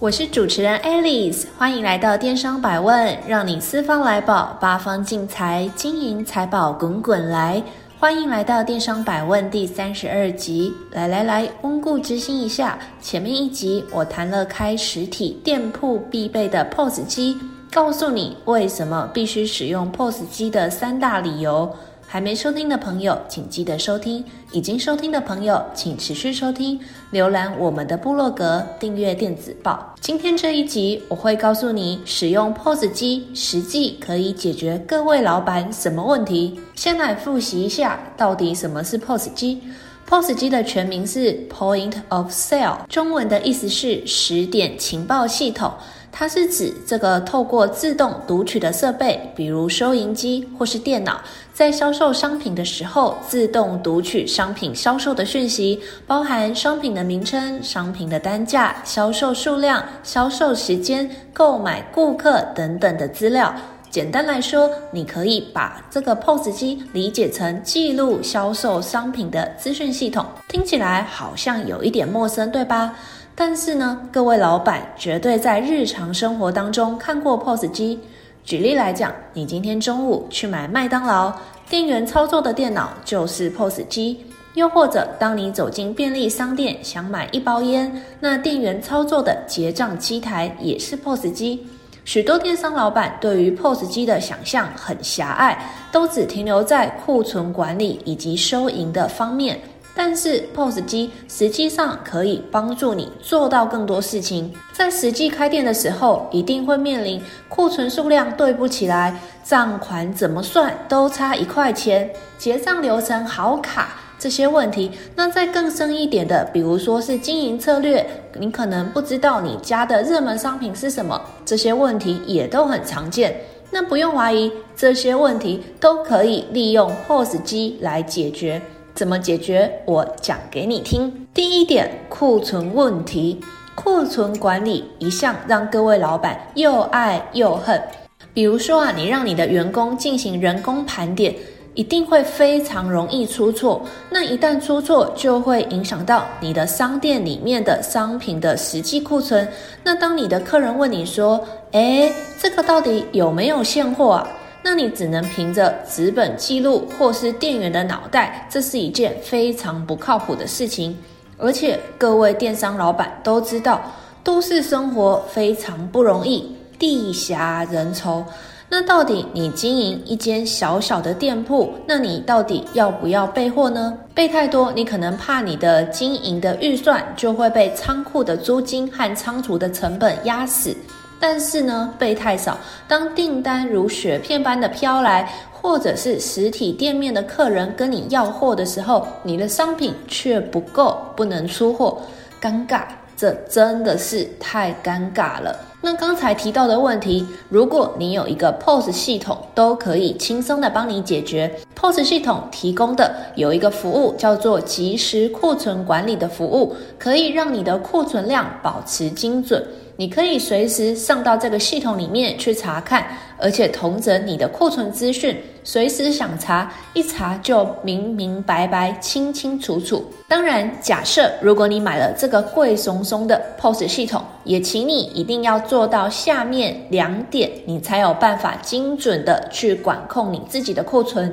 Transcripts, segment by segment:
我是主持人 Alice，欢迎来到电商百问，让你四方来宝，八方进财，金银财宝滚滚来。欢迎来到电商百问第三十二集。来来来，温故知新一下，前面一集我谈了开实体店铺必备的 POS 机，告诉你为什么必须使用 POS 机的三大理由。还没收听的朋友，请记得收听；已经收听的朋友，请持续收听。浏览我们的部落格，订阅电子报。今天这一集，我会告诉你，使用 POS 机实际可以解决各位老板什么问题。先来复习一下，到底什么是 POS 机？POS 机的全名是 Point of Sale，中文的意思是十点情报系统。它是指这个透过自动读取的设备，比如收银机或是电脑，在销售商品的时候，自动读取商品销售的讯息，包含商品的名称、商品的单价、销售数量、销售时间、购买顾客等等的资料。简单来说，你可以把这个 POS 机理解成记录销售商品的资讯系统。听起来好像有一点陌生，对吧？但是呢，各位老板绝对在日常生活当中看过 POS 机。举例来讲，你今天中午去买麦当劳，店员操作的电脑就是 POS 机；又或者，当你走进便利商店想买一包烟，那店员操作的结账机台也是 POS 机。许多电商老板对于 POS 机的想象很狭隘，都只停留在库存管理以及收银的方面。但是 POS 机实际上可以帮助你做到更多事情。在实际开店的时候，一定会面临库存数量对不起来，账款怎么算都差一块钱，结账流程好卡这些问题。那再更深一点的，比如说是经营策略，你可能不知道你家的热门商品是什么，这些问题也都很常见。那不用怀疑，这些问题都可以利用 POS 机来解决。怎么解决？我讲给你听。第一点，库存问题，库存管理一向让各位老板又爱又恨。比如说啊，你让你的员工进行人工盘点，一定会非常容易出错。那一旦出错，就会影响到你的商店里面的商品的实际库存。那当你的客人问你说：“诶，这个到底有没有现货啊？”那你只能凭着纸本记录或是店员的脑袋，这是一件非常不靠谱的事情。而且各位电商老板都知道，都市生活非常不容易，地狭人稠。那到底你经营一间小小的店铺，那你到底要不要备货呢？备太多，你可能怕你的经营的预算就会被仓库的租金和仓储的成本压死。但是呢，备太少，当订单如雪片般的飘来，或者是实体店面的客人跟你要货的时候，你的商品却不够，不能出货，尴尬，这真的是太尴尬了。那刚才提到的问题，如果你有一个 POS 系统，都可以轻松的帮你解决。POS 系统提供的有一个服务叫做即时库存管理的服务，可以让你的库存量保持精准。你可以随时上到这个系统里面去查看，而且同整你的库存资讯，随时想查一查就明明白白、清清楚楚。当然，假设如果你买了这个贵松松的 POS 系统，也请你一定要做到下面两点，你才有办法精准的去管控你自己的库存。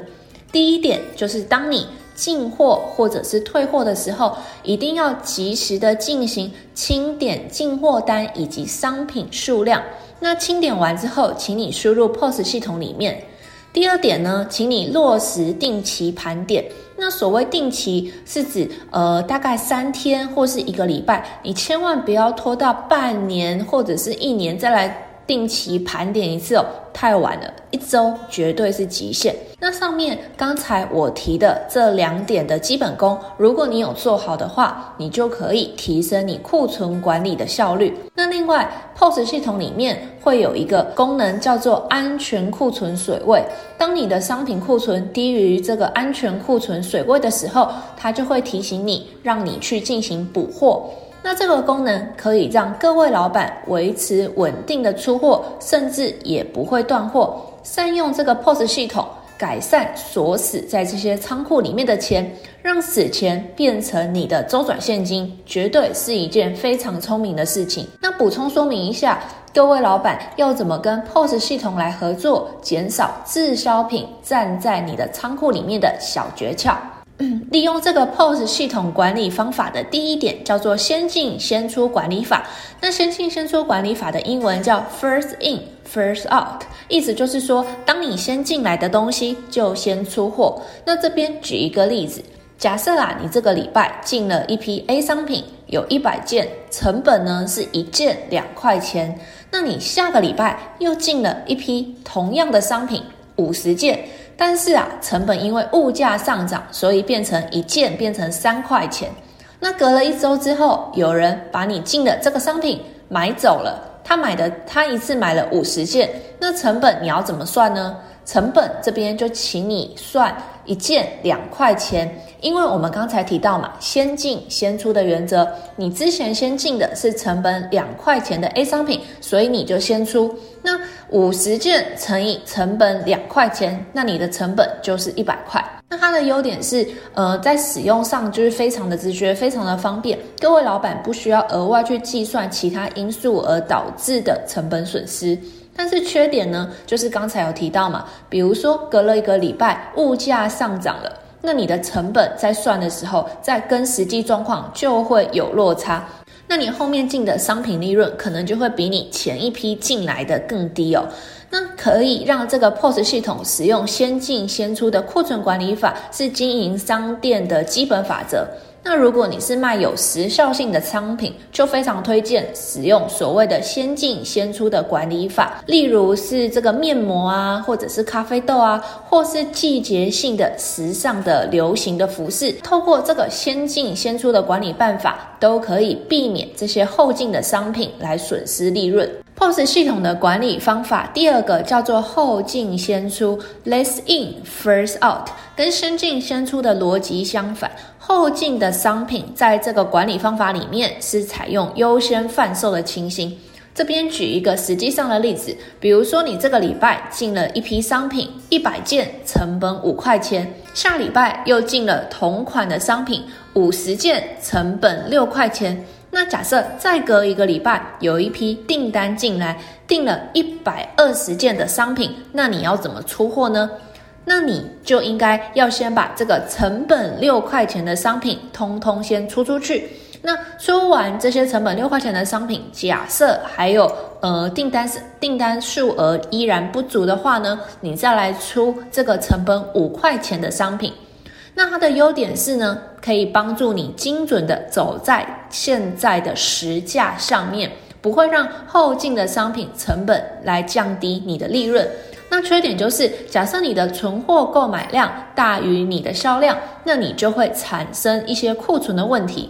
第一点就是当你进货或者是退货的时候，一定要及时的进行清点进货单以及商品数量。那清点完之后，请你输入 POS 系统里面。第二点呢，请你落实定期盘点。那所谓定期是指呃大概三天或是一个礼拜，你千万不要拖到半年或者是一年再来定期盘点一次哦。太晚了，一周绝对是极限。那上面刚才我提的这两点的基本功，如果你有做好的话，你就可以提升你库存管理的效率。那另外，POS 系统里面会有一个功能叫做安全库存水位。当你的商品库存低于这个安全库存水位的时候，它就会提醒你，让你去进行补货。那这个功能可以让各位老板维持稳定的出货，甚至也不会断货。善用这个 POS 系统，改善锁死在这些仓库里面的钱，让死钱变成你的周转现金，绝对是一件非常聪明的事情。那补充说明一下，各位老板要怎么跟 POS 系统来合作，减少滞销品站在你的仓库里面的小诀窍。利用这个 POS 系统管理方法的第一点叫做先进先出管理法。那先进先出管理法的英文叫 First in, First out，意思就是说，当你先进来的东西就先出货。那这边举一个例子，假设啊，你这个礼拜进了一批 A 商品，有一百件，成本呢是一件两块钱。那你下个礼拜又进了一批同样的商品，五十件。但是啊，成本因为物价上涨，所以变成一件变成三块钱。那隔了一周之后，有人把你进的这个商品买走了，他买的他一次买了五十件，那成本你要怎么算呢？成本这边就请你算一件两块钱，因为我们刚才提到嘛，先进先出的原则，你之前先进的是成本两块钱的 A 商品，所以你就先出。那五十件乘以成本两块钱，那你的成本就是一百块。那它的优点是，呃，在使用上就是非常的直觉，非常的方便。各位老板不需要额外去计算其他因素而导致的成本损失。但是缺点呢，就是刚才有提到嘛，比如说隔了一个礼拜，物价上涨了，那你的成本在算的时候，在跟实际状况就会有落差。那你后面进的商品利润可能就会比你前一批进来的更低哦。那可以让这个 POS 系统使用先进先出的库存管理法，是经营商店的基本法则。那如果你是卖有时效性的商品，就非常推荐使用所谓的先进先出的管理法。例如是这个面膜啊，或者是咖啡豆啊，或是季节性的时尚的流行的服饰，透过这个先进先出的管理办法，都可以避免这些后进的商品来损失利润。POS 系统的管理方法，第二个叫做后进先出 （Last in, First out），跟先进先出的逻辑相反。后进的商品在这个管理方法里面是采用优先贩售的情形。这边举一个实际上的例子，比如说你这个礼拜进了一批商品，一百件，成本五块钱；下礼拜又进了同款的商品，五十件，成本六块钱。那假设再隔一个礼拜有一批订单进来，订了一百二十件的商品，那你要怎么出货呢？那你就应该要先把这个成本六块钱的商品通通先出出去。那出完这些成本六块钱的商品，假设还有呃订单是订单数额依然不足的话呢，你再来出这个成本五块钱的商品。那它的优点是呢，可以帮助你精准的走在现在的实价上面，不会让后进的商品成本来降低你的利润。那缺点就是，假设你的存货购买量大于你的销量，那你就会产生一些库存的问题。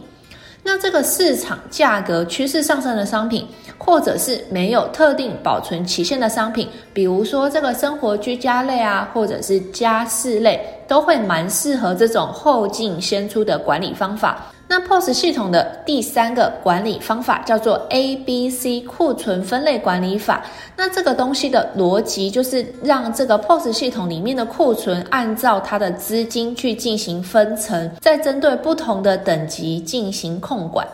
那这个市场价格趋势上升的商品，或者是没有特定保存期限的商品，比如说这个生活居家类啊，或者是家饰类，都会蛮适合这种后进先出的管理方法。那 POS 系统的第三个管理方法叫做 ABC 库存分类管理法。那这个东西的逻辑就是让这个 POS 系统里面的库存按照它的资金去进行分层，再针对不同的等级进行控管。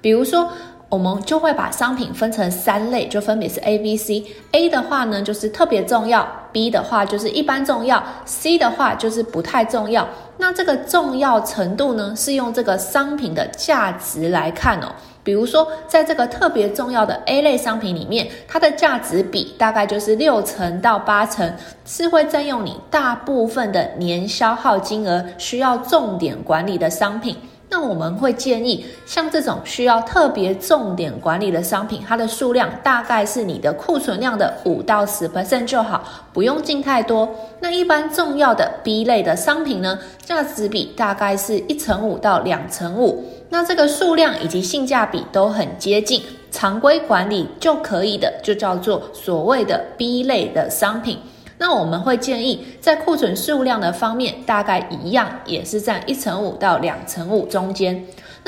比如说，我们就会把商品分成三类，就分别是 A、B、C。A 的话呢，就是特别重要；B 的话就是一般重要；C 的话就是不太重要。那这个重要程度呢，是用这个商品的价值来看哦。比如说，在这个特别重要的 A 类商品里面，它的价值比大概就是六成到八成，是会占用你大部分的年消耗金额，需要重点管理的商品。那我们会建议，像这种需要特别重点管理的商品，它的数量大概是你的库存量的五到十 percent 就好，不用进太多。那一般重要的 B 类的商品呢，价值比大概是一成五到两成五。那这个数量以及性价比都很接近，常规管理就可以的，就叫做所谓的 B 类的商品。那我们会建议，在库存数量的方面，大概一样，也是在一成五到两成五中间。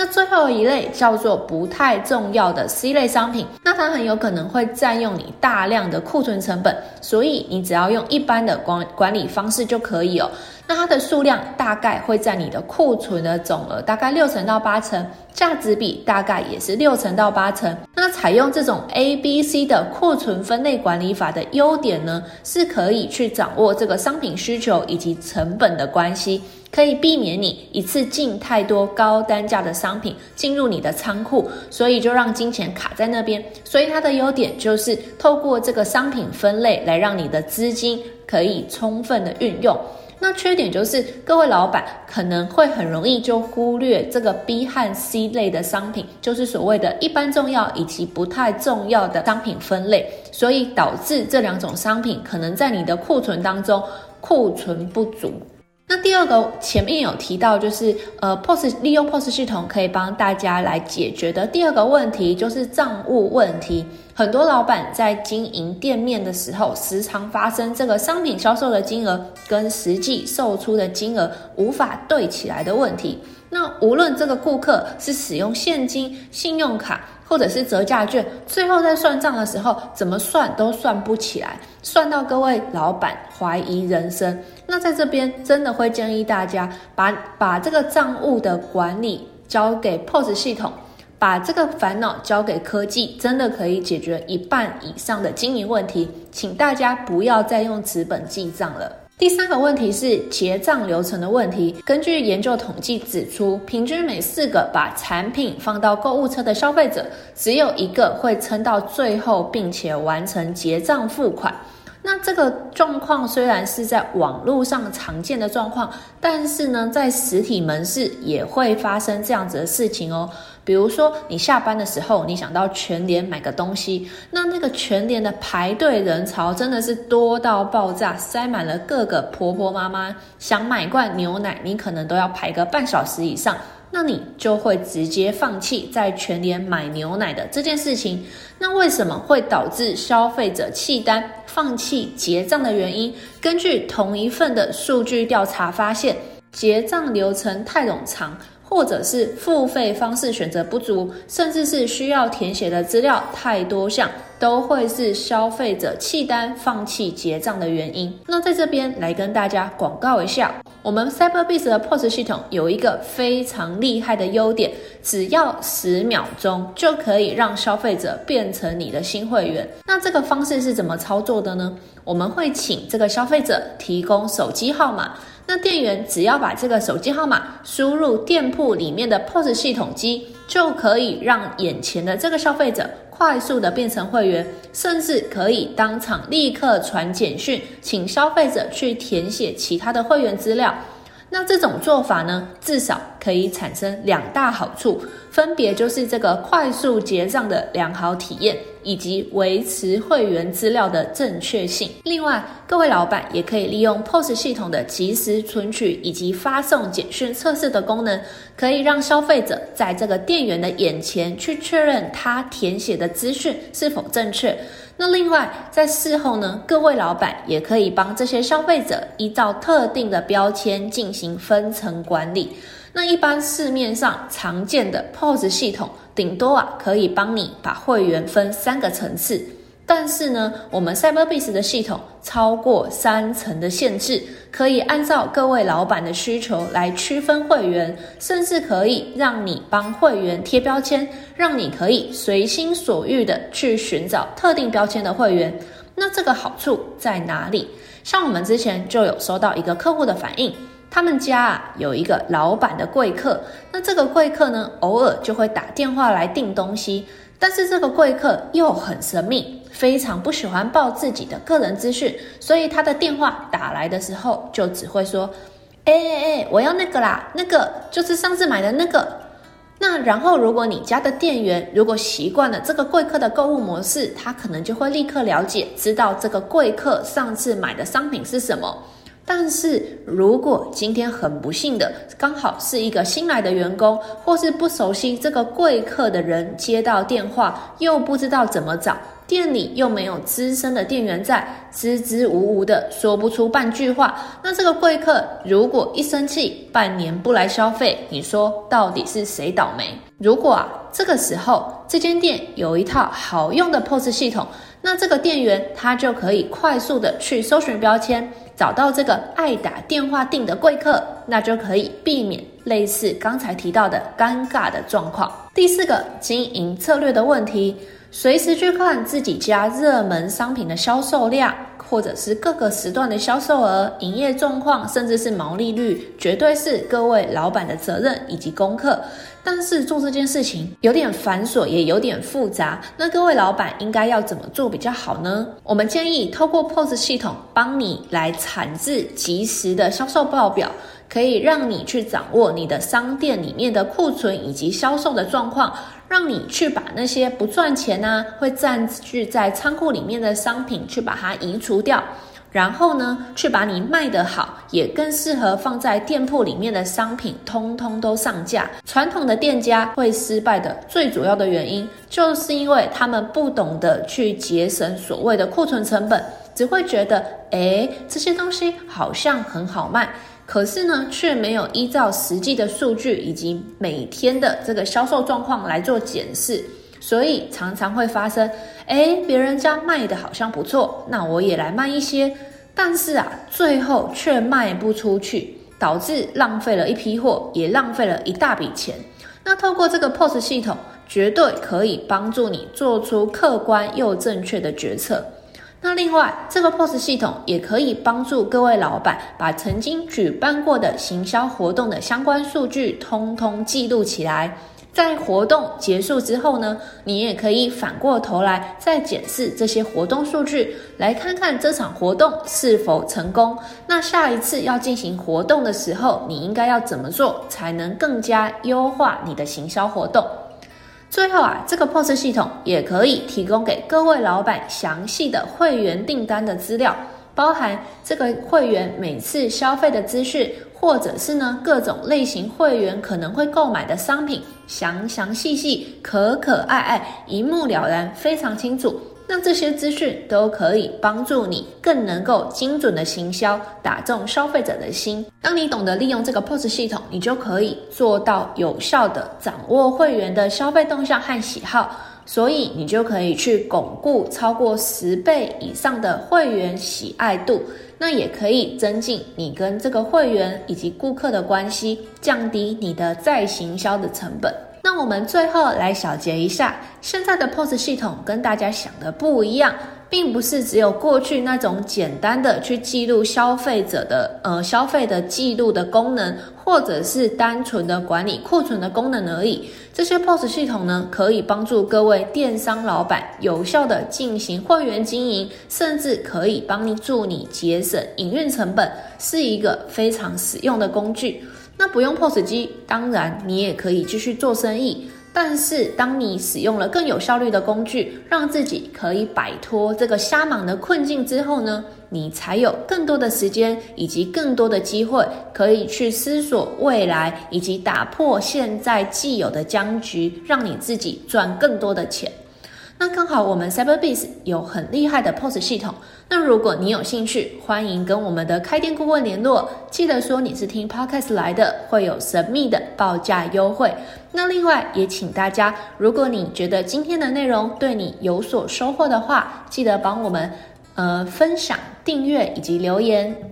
那最后一类叫做不太重要的 C 类商品，那它很有可能会占用你大量的库存成本，所以你只要用一般的管管理方式就可以哦。那它的数量大概会在你的库存的总额大概六成到八成，价值比大概也是六成到八成。那采用这种 A、B、C 的库存分类管理法的优点呢，是可以去掌握这个商品需求以及成本的关系。可以避免你一次进太多高单价的商品进入你的仓库，所以就让金钱卡在那边。所以它的优点就是透过这个商品分类来让你的资金可以充分的运用。那缺点就是各位老板可能会很容易就忽略这个 B 和 C 类的商品，就是所谓的一般重要以及不太重要的商品分类，所以导致这两种商品可能在你的库存当中库存不足。那第二个前面有提到，就是呃，POS 利用 POS 系统可以帮大家来解决的第二个问题，就是账务问题。很多老板在经营店面的时候，时常发生这个商品销售的金额跟实际售出的金额无法对起来的问题。那无论这个顾客是使用现金、信用卡，或者是折价券，最后在算账的时候，怎么算都算不起来，算到各位老板怀疑人生。那在这边真的会建议大家把把这个账务的管理交给 POS 系统，把这个烦恼交给科技，真的可以解决一半以上的经营问题。请大家不要再用纸本记账了。第三个问题是结账流程的问题。根据研究统计指出，平均每四个把产品放到购物车的消费者，只有一个会撑到最后，并且完成结账付款。那这个状况虽然是在网络上常见的状况，但是呢，在实体门市也会发生这样子的事情哦。比如说，你下班的时候，你想到全联买个东西，那那个全联的排队人潮真的是多到爆炸，塞满了各个婆婆妈妈，想买罐牛奶，你可能都要排个半小时以上，那你就会直接放弃在全联买牛奶的这件事情。那为什么会导致消费者弃单、放弃结账的原因？根据同一份的数据调查发现，结账流程太冗长。或者是付费方式选择不足，甚至是需要填写的资料太多项，都会是消费者弃单、放弃结账的原因。那在这边来跟大家广告一下，我们 Cyberbiz 的 POS 系统有一个非常厉害的优点，只要十秒钟就可以让消费者变成你的新会员。那这个方式是怎么操作的呢？我们会请这个消费者提供手机号码。那店员只要把这个手机号码输入店铺里面的 POS 系统机，就可以让眼前的这个消费者快速的变成会员，甚至可以当场立刻传简讯，请消费者去填写其他的会员资料。那这种做法呢，至少可以产生两大好处，分别就是这个快速结账的良好体验，以及维持会员资料的正确性。另外，各位老板也可以利用 POS 系统的即时存取以及发送简讯测试的功能，可以让消费者在这个店员的眼前去确认他填写的资讯是否正确。那另外，在事后呢，各位老板也可以帮这些消费者依照特定的标签进行分层管理。那一般市面上常见的 POS 系统，顶多啊可以帮你把会员分三个层次。但是呢，我们 Cyberbiz 的系统超过三层的限制，可以按照各位老板的需求来区分会员，甚至可以让你帮会员贴标签，让你可以随心所欲的去寻找特定标签的会员。那这个好处在哪里？像我们之前就有收到一个客户的反应，他们家啊有一个老板的贵客，那这个贵客呢，偶尔就会打电话来订东西，但是这个贵客又很神秘。非常不喜欢报自己的个人资讯，所以他的电话打来的时候就只会说：“哎哎哎，我要那个啦，那个就是上次买的那个。那然后，如果你家的店员如果习惯了这个贵客的购物模式，他可能就会立刻了解，知道这个贵客上次买的商品是什么。但是如果今天很不幸的刚好是一个新来的员工，或是不熟悉这个贵客的人接到电话，又不知道怎么找。店里又没有资深的店员在，支支吾吾的说不出半句话。那这个贵客如果一生气，半年不来消费，你说到底是谁倒霉？如果啊，这个时候这间店有一套好用的 POS 系统，那这个店员他就可以快速的去搜寻标签，找到这个爱打电话订的贵客，那就可以避免类似刚才提到的尴尬的状况。第四个经营策略的问题。随时去看自己家热门商品的销售量，或者是各个时段的销售额、营业状况，甚至是毛利率，绝对是各位老板的责任以及功课。但是做这件事情有点繁琐，也有点复杂。那各位老板应该要怎么做比较好呢？我们建议透过 POS 系统帮你来产制及时的销售报表，可以让你去掌握你的商店里面的库存以及销售的状况。让你去把那些不赚钱呢，会占据在仓库里面的商品去把它移除掉，然后呢，去把你卖得好，也更适合放在店铺里面的商品，通通都上架。传统的店家会失败的最主要的原因，就是因为他们不懂得去节省所谓的库存成本，只会觉得，诶，这些东西好像很好卖。可是呢，却没有依照实际的数据以及每天的这个销售状况来做检视，所以常常会发生，诶，别人家卖的好像不错，那我也来卖一些，但是啊，最后却卖不出去，导致浪费了一批货，也浪费了一大笔钱。那透过这个 POS 系统，绝对可以帮助你做出客观又正确的决策。那另外，这个 POS 系统也可以帮助各位老板把曾经举办过的行销活动的相关数据通通记录起来。在活动结束之后呢，你也可以反过头来再检视这些活动数据，来看看这场活动是否成功。那下一次要进行活动的时候，你应该要怎么做才能更加优化你的行销活动？最后啊，这个 POS 系统也可以提供给各位老板详细的会员订单的资料，包含这个会员每次消费的资讯，或者是呢各种类型会员可能会购买的商品，详详细细、可可爱爱，一目了然，非常清楚。那这些资讯都可以帮助你更能够精准的行销，打中消费者的心。当你懂得利用这个 POS 系统，你就可以做到有效的掌握会员的消费动向和喜好，所以你就可以去巩固超过十倍以上的会员喜爱度。那也可以增进你跟这个会员以及顾客的关系，降低你的再行销的成本。那我们最后来小结一下，现在的 POS 系统跟大家想的不一样，并不是只有过去那种简单的去记录消费者的呃消费的记录的功能，或者是单纯的管理库存的功能而已。这些 POS 系统呢，可以帮助各位电商老板有效地进行会员经营，甚至可以帮助你节省营运成本，是一个非常实用的工具。那不用 POS 机，当然你也可以继续做生意。但是，当你使用了更有效率的工具，让自己可以摆脱这个瞎忙的困境之后呢，你才有更多的时间以及更多的机会，可以去思索未来以及打破现在既有的僵局，让你自己赚更多的钱。那刚好我们 Cyberbiz 有很厉害的 POS 系统。那如果你有兴趣，欢迎跟我们的开店顾问联络。记得说你是听 Podcast 来的，会有神秘的报价优惠。那另外也请大家，如果你觉得今天的内容对你有所收获的话，记得帮我们呃分享、订阅以及留言。